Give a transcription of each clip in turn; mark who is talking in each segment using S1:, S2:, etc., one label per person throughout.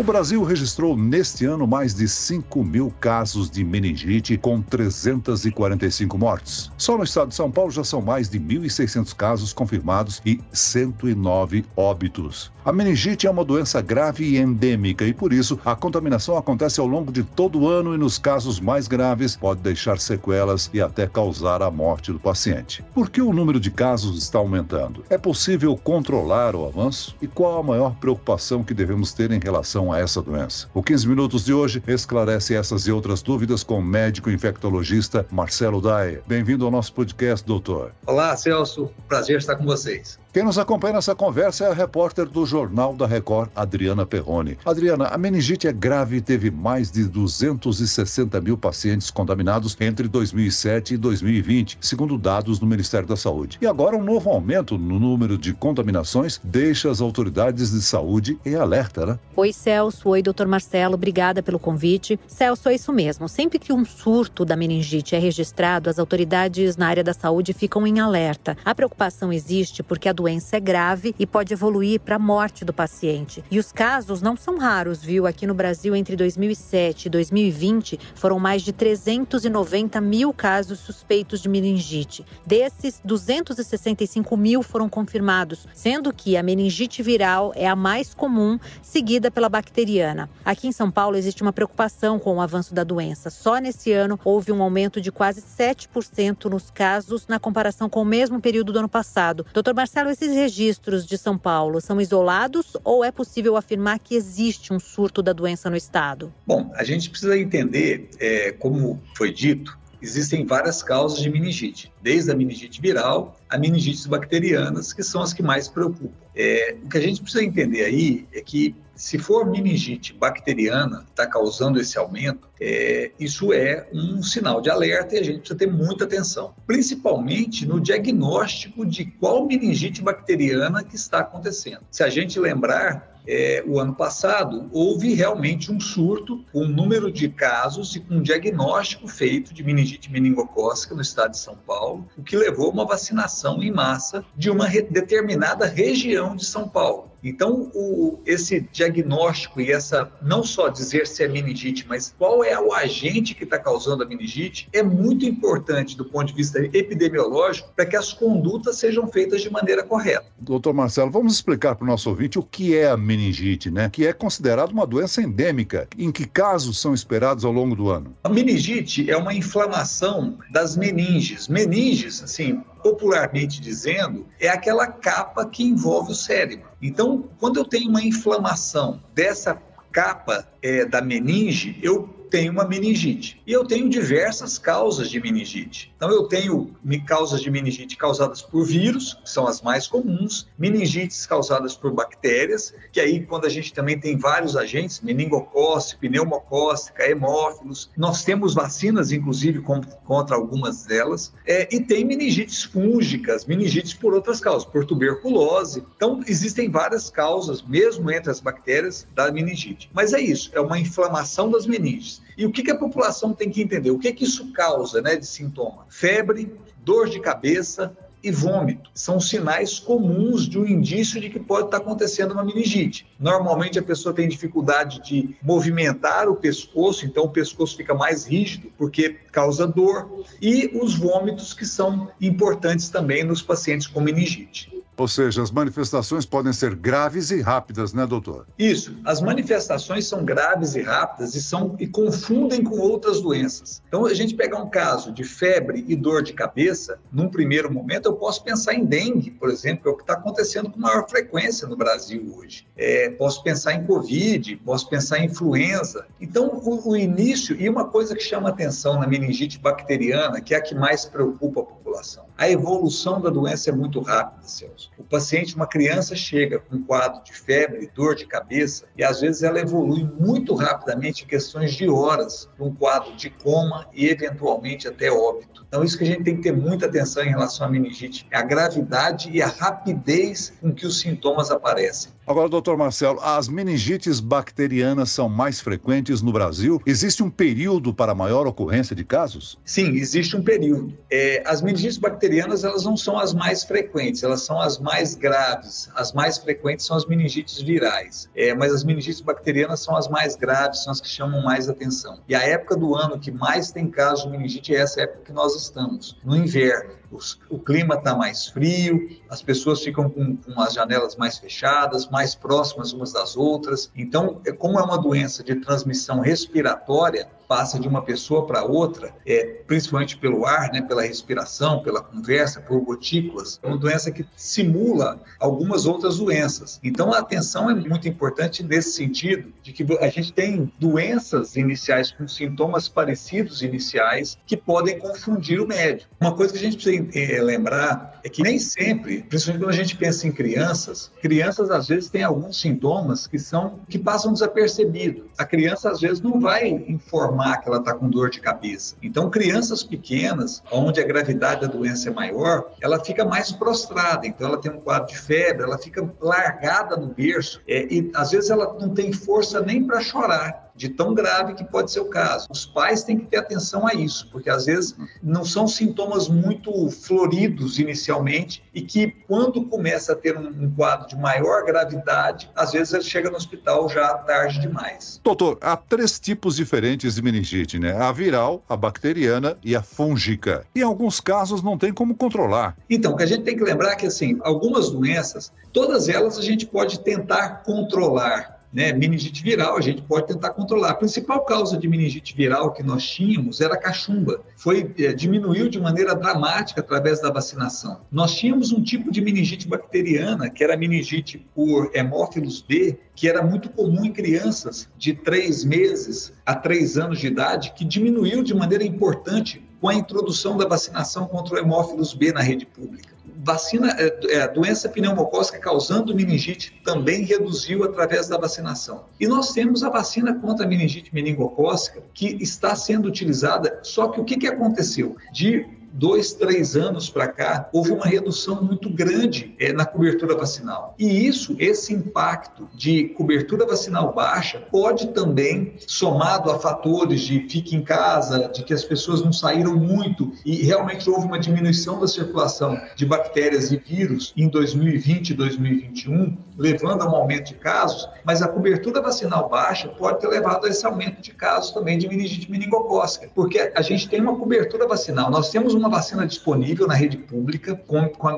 S1: O Brasil registrou neste ano mais de 5 mil casos de meningite, com 345 mortes. Só no estado de São Paulo já são mais de 1.600 casos confirmados e 109 óbitos. A meningite é uma doença grave e endêmica e, por isso, a contaminação acontece ao longo de todo o ano e, nos casos mais graves, pode deixar sequelas e até causar a morte do paciente. Por que o número de casos está aumentando? É possível controlar o avanço? E qual a maior preocupação que devemos ter em relação a essa doença? O 15 Minutos de hoje esclarece essas e outras dúvidas com o médico infectologista Marcelo Daia. Bem-vindo ao nosso podcast, doutor.
S2: Olá, Celso. Prazer estar com vocês.
S1: Quem nos acompanha nessa conversa é a repórter do Jornal da Record, Adriana Perrone. Adriana, a meningite é grave e teve mais de 260 mil pacientes contaminados entre 2007 e 2020, segundo dados do Ministério da Saúde. E agora um novo aumento no número de contaminações deixa as autoridades de saúde em alerta, né?
S3: Oi, Celso. Oi, doutor Marcelo. Obrigada pelo convite. Celso, é isso mesmo. Sempre que um surto da meningite é registrado, as autoridades na área da saúde ficam em alerta. A preocupação existe porque a doença é grave e pode evoluir para a morte do paciente. E os casos não são raros, viu? Aqui no Brasil, entre 2007 e 2020, foram mais de 390 mil casos suspeitos de meningite. Desses, 265 mil foram confirmados, sendo que a meningite viral é a mais comum, seguida pela bacteriana. Aqui em São Paulo existe uma preocupação com o avanço da doença. Só nesse ano houve um aumento de quase 7% nos casos na comparação com o mesmo período do ano passado. Doutor Marcelo, esses registros de São Paulo são isolados ou é possível afirmar que existe um surto da doença no estado?
S2: Bom, a gente precisa entender, é, como foi dito, existem várias causas de meningite, desde a meningite viral a meningites bacterianas, que são as que mais preocupam. É, o que a gente precisa entender aí é que se for meningite bacteriana está causando esse aumento, é, isso é um sinal de alerta e a gente precisa ter muita atenção, principalmente no diagnóstico de qual meningite bacteriana que está acontecendo. Se a gente lembrar, é, o ano passado, houve realmente um surto com um número de casos e com um diagnóstico feito de meningite meningocócica no estado de São Paulo, o que levou a uma vacinação em massa de uma determinada região de São Paulo. Então, o, esse diagnóstico e essa, não só dizer se é meningite, mas qual é o agente que está causando a meningite, é muito importante do ponto de vista epidemiológico para que as condutas sejam feitas de maneira correta.
S1: Doutor Marcelo, vamos explicar para o nosso ouvinte o que é a meningite, né? Que é considerado uma doença endêmica. Em que casos são esperados ao longo do ano?
S2: A meningite é uma inflamação das meninges. Meninges, assim, popularmente dizendo, é aquela capa que envolve o cérebro. Então, quando eu tenho uma inflamação dessa capa é, da meninge, eu tenho uma meningite. E eu tenho diversas causas de meningite. Então, eu tenho causas de meningite causadas por vírus, que são as mais comuns, meningites causadas por bactérias, que aí, quando a gente também tem vários agentes, meningocócica, pneumocócica, hemófilos, nós temos vacinas, inclusive, contra algumas delas, é, e tem meningites fúngicas, meningites por outras causas, por tuberculose. Então, existem várias causas, mesmo entre as bactérias, da meningite. Mas é isso, é uma inflamação das meninges. E o que, que a população tem que entender? O que, que isso causa né, de sintoma? Febre, dor de cabeça, e vômito. São sinais comuns de um indício de que pode estar acontecendo uma meningite. Normalmente a pessoa tem dificuldade de movimentar o pescoço, então o pescoço fica mais rígido porque causa dor e os vômitos que são importantes também nos pacientes com meningite.
S1: Ou seja, as manifestações podem ser graves e rápidas, né, doutor?
S2: Isso. As manifestações são graves e rápidas e são e confundem com outras doenças. Então, a gente pegar um caso de febre e dor de cabeça, num primeiro momento eu posso pensar em dengue, por exemplo, que é o que está acontecendo com maior frequência no Brasil hoje. É, posso pensar em covid, posso pensar em influenza. Então, o, o início e uma coisa que chama atenção na meningite bacteriana, que é a que mais preocupa a população, a evolução da doença é muito rápida, Celso. O paciente, uma criança, chega com um quadro de febre, dor de cabeça, e às vezes ela evolui muito rapidamente, em questões de horas, para um quadro de coma e eventualmente até óbito. Então, isso que a gente tem que ter muita atenção em relação à meningite, é a gravidade e a rapidez com que os sintomas aparecem.
S1: Agora, doutor Marcelo, as meningites bacterianas são mais frequentes no Brasil? Existe um período para maior ocorrência de casos?
S2: Sim, existe um período. É, as meningites bacterianas, elas não são as mais frequentes, elas são as mais graves. As mais frequentes são as meningites virais, é, mas as meningites bacterianas são as mais graves, são as que chamam mais atenção. E a época do ano que mais tem casos de meningite é essa época que nós estamos, no inverno o clima está mais frio, as pessoas ficam com, com, as janelas mais fechadas, mais próximas umas das outras. Então, é, como é uma doença de transmissão respiratória, passa de uma pessoa para outra, é, principalmente pelo ar, né, pela respiração, pela conversa, por gotículas. É uma doença que simula algumas outras doenças. Então, a atenção é muito importante nesse sentido, de que a gente tem doenças iniciais com sintomas parecidos iniciais que podem confundir o médico. Uma coisa que a gente precisa é, lembrar é que nem sempre, principalmente quando a gente pensa em crianças, crianças às vezes têm alguns sintomas que são que passam desapercebidos. A criança às vezes não vai informar que ela está com dor de cabeça. Então, crianças pequenas, onde a gravidade da doença é maior, ela fica mais prostrada. Então, ela tem um quadro de febre, ela fica largada no berço é, e às vezes ela não tem força nem para chorar de tão grave que pode ser o caso. Os pais têm que ter atenção a isso, porque às vezes não são sintomas muito floridos inicialmente e que quando começa a ter um, um quadro de maior gravidade, às vezes ele chega no hospital já tarde demais.
S1: Doutor, há três tipos diferentes de meningite, né? A viral, a bacteriana e a fúngica. Em alguns casos não tem como controlar.
S2: Então, a gente tem que lembrar que assim, algumas doenças, todas elas a gente pode tentar controlar né, meningite viral, a gente pode tentar controlar. A principal causa de meningite viral que nós tínhamos era a cachumba. Foi, é, diminuiu de maneira dramática através da vacinação. Nós tínhamos um tipo de meningite bacteriana, que era meningite por hemófilos B, que era muito comum em crianças de três meses a três anos de idade, que diminuiu de maneira importante com a introdução da vacinação contra o hemófilos B na rede pública vacina, é, é, doença pneumocócica causando meningite também reduziu através da vacinação. E nós temos a vacina contra a meningite meningocócica que está sendo utilizada, só que o que, que aconteceu? De dois, três anos para cá, houve uma redução muito grande é, na cobertura vacinal. E isso, esse impacto de cobertura vacinal baixa, pode também, somado a fatores de fique em casa, de que as pessoas não saíram muito e realmente houve uma diminuição da circulação de bactérias e vírus em 2020 e 2021, levando a um aumento de casos, mas a cobertura vacinal baixa pode ter levado a esse aumento de casos também de meningite meningocócica, porque a gente tem uma cobertura vacinal, nós temos uma vacina disponível na rede pública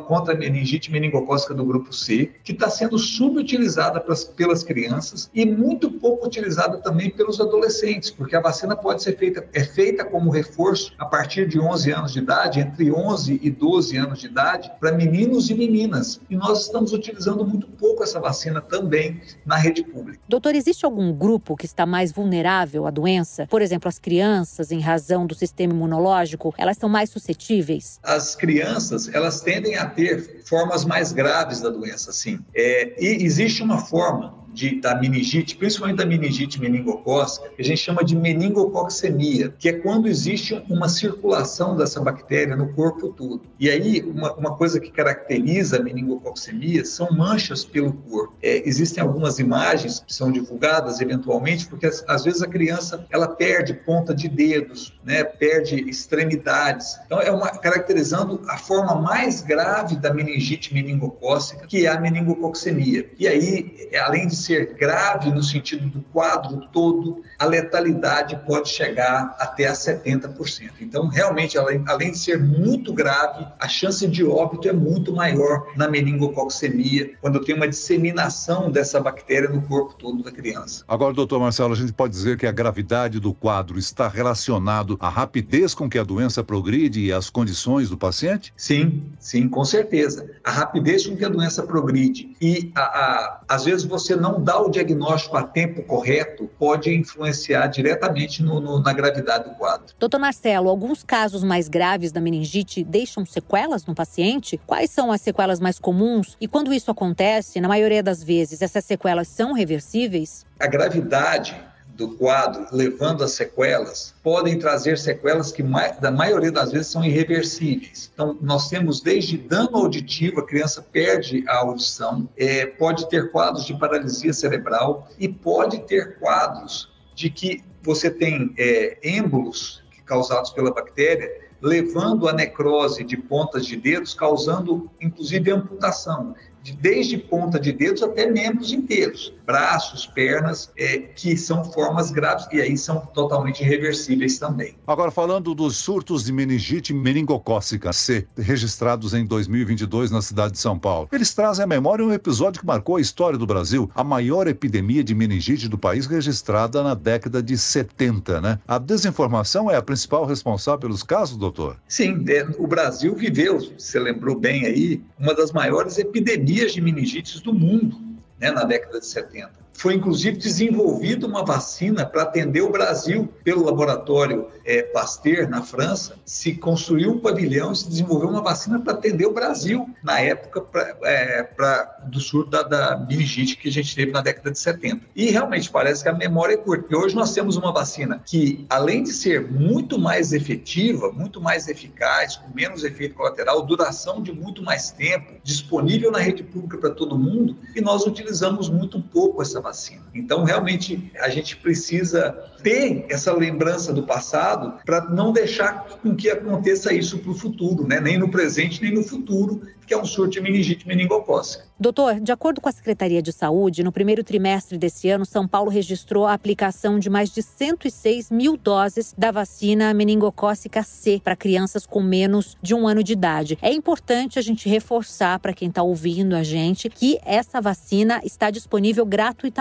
S2: contra a meningite meningocócica do grupo C, que está sendo subutilizada pelas crianças e muito pouco utilizada também pelos adolescentes, porque a vacina pode ser feita, é feita como reforço a partir de 11 anos de idade, entre 11 e 12 anos de idade, para meninos e meninas. E nós estamos utilizando muito pouco essa vacina também na rede pública.
S3: Doutor, existe algum grupo que está mais vulnerável à doença? Por exemplo, as crianças, em razão do sistema imunológico, elas são mais suscetíveis suscetíveis?
S2: As crianças, elas tendem a ter formas mais graves da doença, sim. É, e existe uma forma de, da meningite, principalmente da meningite meningocócica, que a gente chama de meningococcemia, que é quando existe uma circulação dessa bactéria no corpo todo. E aí, uma, uma coisa que caracteriza a meningococcemia são manchas pelo corpo. É, existem algumas imagens que são divulgadas eventualmente, porque às, vezes a criança ela perde ponta de dedos, né, perde extremidades. Então, é uma caracterizando a forma mais grave da meningite meningocócica, que é a meningococcemia. E aí, além de ser grave no sentido do quadro todo, a letalidade pode chegar até a 70%. Então, realmente, além, de ser muito grave, a chance de óbito é muito maior na meningococcemia, quando tem uma disseminação dessa bactéria no corpo todo da criança.
S1: Agora, doutor Marcelo, a gente pode dizer que a gravidade do quadro está relacionado à rapidez com que a doença progride e às condições do paciente?
S2: Sim, sim, com certeza. A rapidez com que a doença progride e, a, a, às vezes, você não não dá o diagnóstico a tempo correto pode influenciar diretamente no, no, na gravidade do quadro.
S3: Doutor Marcelo, alguns casos mais graves da meningite deixam sequelas no paciente? Quais são as sequelas mais comuns? E quando isso acontece, na maioria das vezes, essas sequelas são reversíveis?
S2: A gravidade do quadro, levando as sequelas, podem trazer sequelas que, da maioria das vezes, são irreversíveis. Então, nós temos desde dano auditivo, a criança perde a audição, é, pode ter quadros de paralisia cerebral e pode ter quadros de que você tem é, êmbolos causados pela bactéria, levando a necrose de pontas de dedos, causando inclusive amputação desde ponta de dedos até membros inteiros, braços, pernas, é, que são formas graves e aí são totalmente irreversíveis também.
S1: Agora, falando dos surtos de meningite meningocócica C, registrados em 2022 na cidade de São Paulo, eles trazem à memória um episódio que marcou a história do Brasil, a maior epidemia de meningite do país registrada na década de 70, né? A desinformação é a principal responsável pelos casos, doutor?
S2: Sim, é, o Brasil viveu, você lembrou bem aí, uma das maiores epidemias epidemias de meningites do mundo né, na década de 70. Foi inclusive desenvolvida uma vacina para atender o Brasil pelo laboratório é, Pasteur, na França. Se construiu um pavilhão e se desenvolveu uma vacina para atender o Brasil na época pra, é, pra, do surto da, da meningite que a gente teve na década de 70. E realmente parece que a memória é curta, porque hoje nós temos uma vacina que, além de ser muito mais efetiva, muito mais eficaz, com menos efeito colateral, duração de muito mais tempo, disponível na rede pública para todo mundo, e nós utilizamos muito pouco essa vacina. Então, realmente, a gente precisa ter essa lembrança do passado para não deixar com que aconteça isso para o futuro, né? nem no presente, nem no futuro, que é um surto de meningite meningocócica.
S3: Doutor, de acordo com a Secretaria de Saúde, no primeiro trimestre desse ano, São Paulo registrou a aplicação de mais de 106 mil doses da vacina meningocócica C para crianças com menos de um ano de idade. É importante a gente reforçar para quem está ouvindo a gente que essa vacina está disponível gratuitamente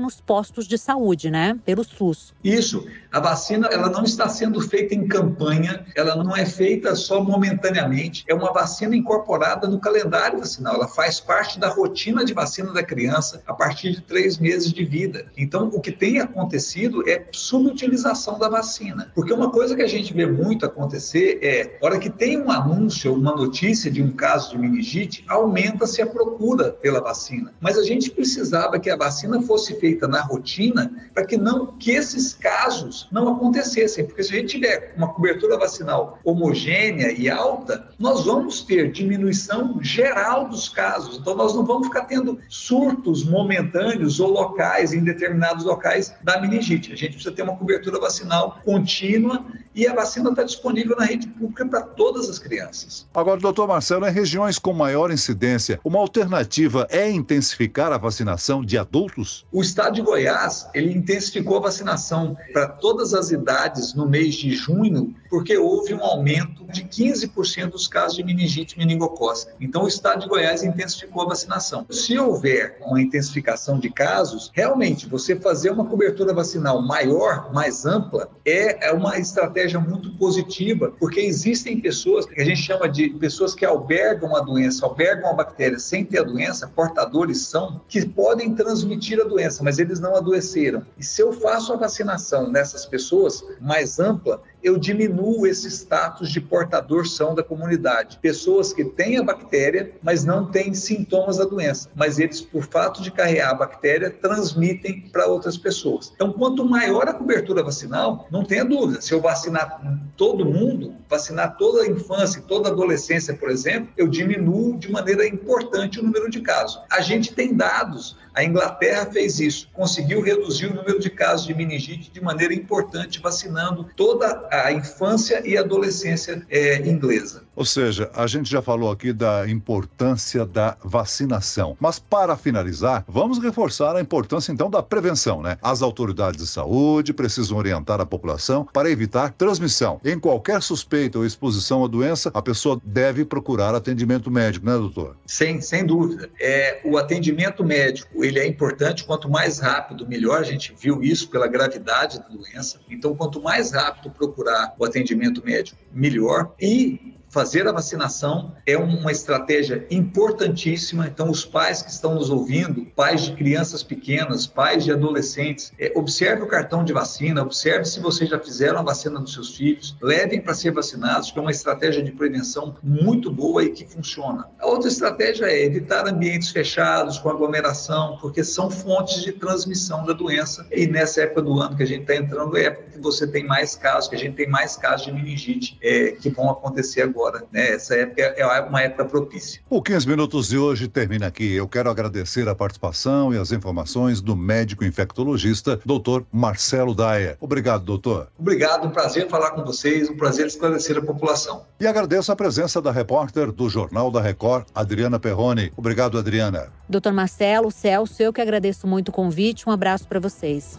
S3: nos postos de saúde, né? Pelo SUS.
S2: Isso. A vacina ela não está sendo feita em campanha, ela não é feita só momentaneamente. É uma vacina incorporada no calendário vacinal. Ela faz parte da rotina de vacina da criança a partir de três meses de vida. Então, o que tem acontecido é subutilização da vacina. Porque uma coisa que a gente vê muito acontecer é, hora que tem um anúncio, uma notícia de um caso de meningite, aumenta-se a procura pela vacina. Mas a gente precisava que a vacina fosse feita na rotina para que não que esses casos não acontecessem, porque se a gente tiver uma cobertura vacinal homogênea e alta, nós vamos ter diminuição geral dos casos. Então nós não vamos ficar tendo surtos momentâneos ou locais, em determinados locais, da meningite. A gente precisa ter uma cobertura vacinal contínua e a vacina está disponível na rede pública para todas as crianças.
S1: Agora, doutor Marcelo, em regiões com maior incidência, uma alternativa é intensificar a vacinação de adultos?
S2: O estado de Goiás, ele intensificou a vacinação para todas as idades no mês de junho, porque houve um aumento de 15% dos casos de meningite meningocócica. Então, o estado de Goiás intensificou a vacinação. Se houver uma intensificação de casos, realmente você fazer uma cobertura vacinal maior, mais ampla, é, é uma estratégia muito positiva, porque existem pessoas que a gente chama de pessoas que albergam a doença, albergam a bactéria sem ter a doença, portadores são, que podem transmitir a doença, mas eles não adoeceram. E se eu faço a vacinação nessas pessoas mais ampla, eu diminuo esse status de portador são da comunidade. Pessoas que têm a bactéria, mas não têm sintomas da doença, mas eles, por fato de carregar a bactéria, transmitem para outras pessoas. Então, quanto maior a cobertura vacinal, não tenha dúvida, se eu vacinar todo mundo, vacinar toda a infância toda a adolescência, por exemplo, eu diminuo de maneira importante o número de casos. A gente tem dados a Inglaterra fez isso, conseguiu reduzir o número de casos de meningite de maneira importante, vacinando toda a infância e adolescência é, inglesa.
S1: Ou seja, a gente já falou aqui da importância da vacinação. Mas para finalizar, vamos reforçar a importância então da prevenção, né? As autoridades de saúde precisam orientar a população para evitar transmissão. Em qualquer suspeita ou exposição à doença, a pessoa deve procurar atendimento médico, né, doutor?
S2: Sem, sem dúvida. É, o atendimento médico, ele é importante, quanto mais rápido, melhor. A gente viu isso pela gravidade da doença. Então, quanto mais rápido procurar o atendimento médico, melhor. E fazer a vacinação é uma estratégia importantíssima. Então, os pais que estão nos ouvindo, pais de crianças pequenas, pais de adolescentes, é, observe o cartão de vacina, observe se vocês já fizeram a vacina dos seus filhos, levem para ser vacinados, que é uma estratégia de prevenção muito boa e que funciona. A outra estratégia é evitar ambientes fechados, com aglomeração, porque são fontes de transmissão da doença. E nessa época do ano que a gente está entrando, é época que você tem mais casos, que a gente tem mais casos de meningite é, que vão acontecer agora agora. Né? Essa época é uma época propícia.
S1: O 15 Minutos de hoje termina aqui. Eu quero agradecer a participação e as informações do médico infectologista, doutor Marcelo Daia. Obrigado, doutor.
S2: Obrigado, um prazer falar com vocês, um prazer esclarecer a população.
S1: E agradeço a presença da repórter do Jornal da Record, Adriana Perrone. Obrigado, Adriana.
S3: Doutor Marcelo, Celso, eu que agradeço muito o convite. Um abraço para vocês.